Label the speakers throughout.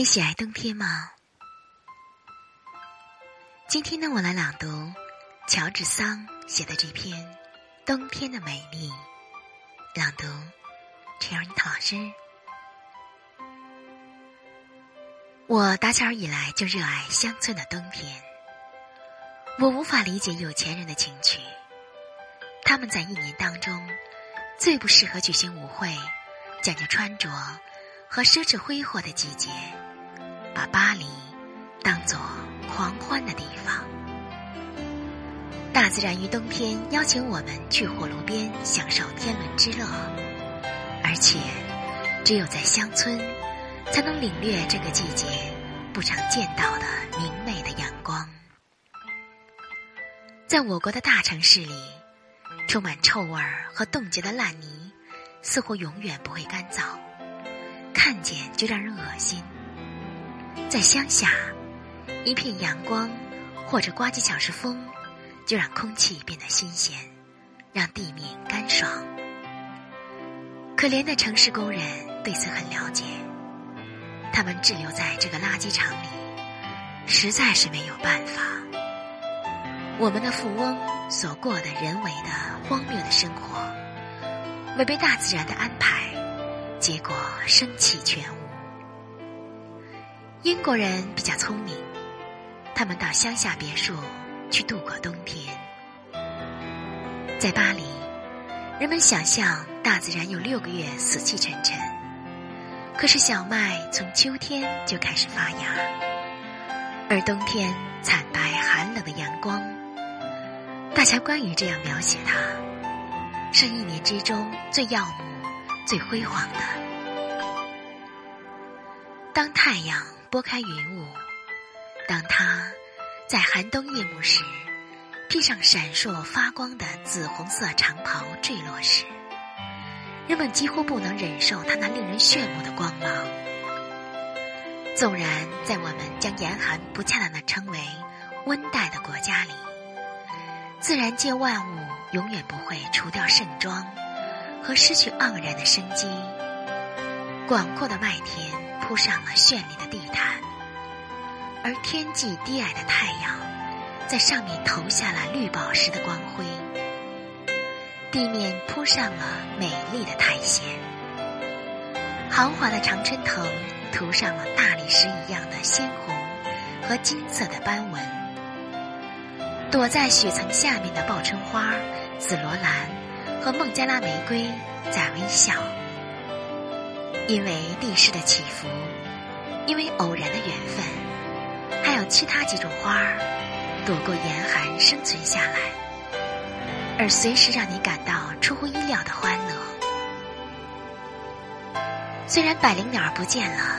Speaker 1: 你喜爱冬天吗？今天呢，我来朗读乔治桑写的这篇《冬天的美丽》。朗读陈尔妮老师。我打小以来就热爱乡村的冬天。我无法理解有钱人的情趣，他们在一年当中最不适合举行舞会、讲究穿着和奢侈挥霍的季节。把巴黎当作狂欢的地方，大自然于冬天邀请我们去火炉边享受天伦之乐，而且只有在乡村才能领略这个季节不常见到的明媚的阳光。在我国的大城市里，充满臭味儿和冻结的烂泥似乎永远不会干燥，看见就让人恶心。在乡下，一片阳光或者刮几小时风，就让空气变得新鲜，让地面干爽。可怜的城市工人对此很了解，他们滞留在这个垃圾场里，实在是没有办法。我们的富翁所过的人为的荒谬的生活，违背大自然的安排，结果生气全无。英国人比较聪明，他们到乡下别墅去度过冬天。在巴黎，人们想象大自然有六个月死气沉沉，可是小麦从秋天就开始发芽，而冬天惨白寒冷的阳光，大家关于这样描写它，是一年之中最耀目、最辉煌的。当太阳。拨开云雾，当他在寒冬夜幕时披上闪烁发光的紫红色长袍坠落时，人们几乎不能忍受他那令人炫目的光芒。纵然在我们将严寒不恰当的称为温带的国家里，自然界万物永远不会除掉盛装和失去盎然的生机。广阔的麦田。铺上了绚丽的地毯，而天际低矮的太阳在上面投下了绿宝石的光辉，地面铺上了美丽的苔藓，豪华的常春藤涂上了大理石一样的鲜红和金色的斑纹，躲在雪层下面的报春花、紫罗兰和孟加拉玫瑰在微笑。因为地势的起伏，因为偶然的缘分，还有其他几种花儿躲过严寒生存下来，而随时让你感到出乎意料的欢乐。虽然百灵鸟不见了，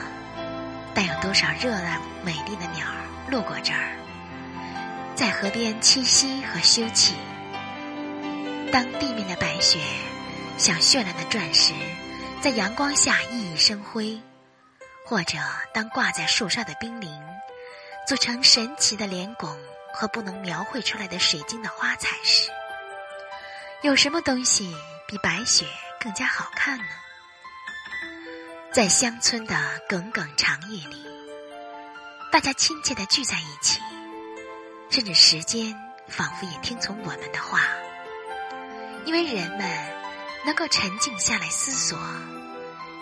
Speaker 1: 但有多少热闹美丽的鸟儿路过这儿，在河边栖息和休憩。当地面的白雪像绚烂的钻石。在阳光下熠熠生辉，或者当挂在树梢的冰凌组成神奇的莲拱和不能描绘出来的水晶的花彩时，有什么东西比白雪更加好看呢？在乡村的耿耿长夜里，大家亲切的聚在一起，甚至时间仿佛也听从我们的话，因为人们。能够沉静下来思索，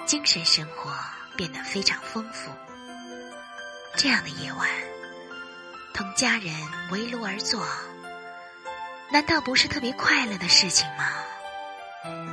Speaker 1: 精神生活变得非常丰富。这样的夜晚，同家人围炉而坐，难道不是特别快乐的事情吗？